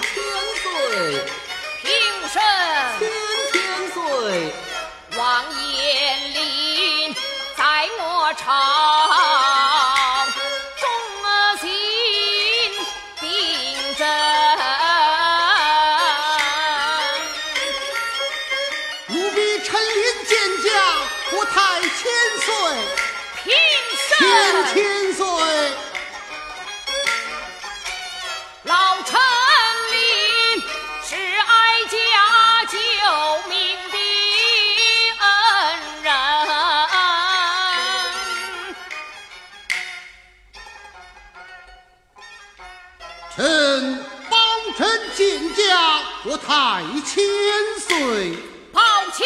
岁，平身千千岁，王延龄在我朝，忠心定真。奴婢陈林见驾，国太千岁，平千身千岁。老陈臣包拯见驾，国太千岁，报请